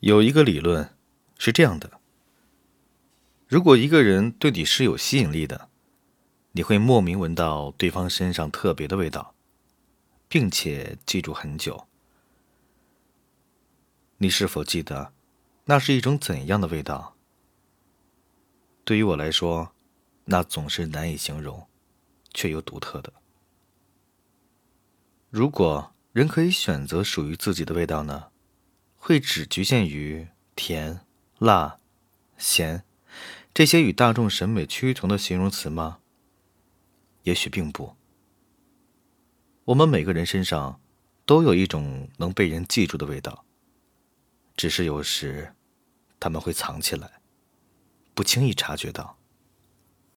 有一个理论是这样的：如果一个人对你是有吸引力的，你会莫名闻到对方身上特别的味道，并且记住很久。你是否记得那是一种怎样的味道？对于我来说，那总是难以形容，却又独特的。如果人可以选择属于自己的味道呢？会只局限于甜、辣、咸这些与大众审美趋同的形容词吗？也许并不。我们每个人身上都有一种能被人记住的味道，只是有时他们会藏起来，不轻易察觉到。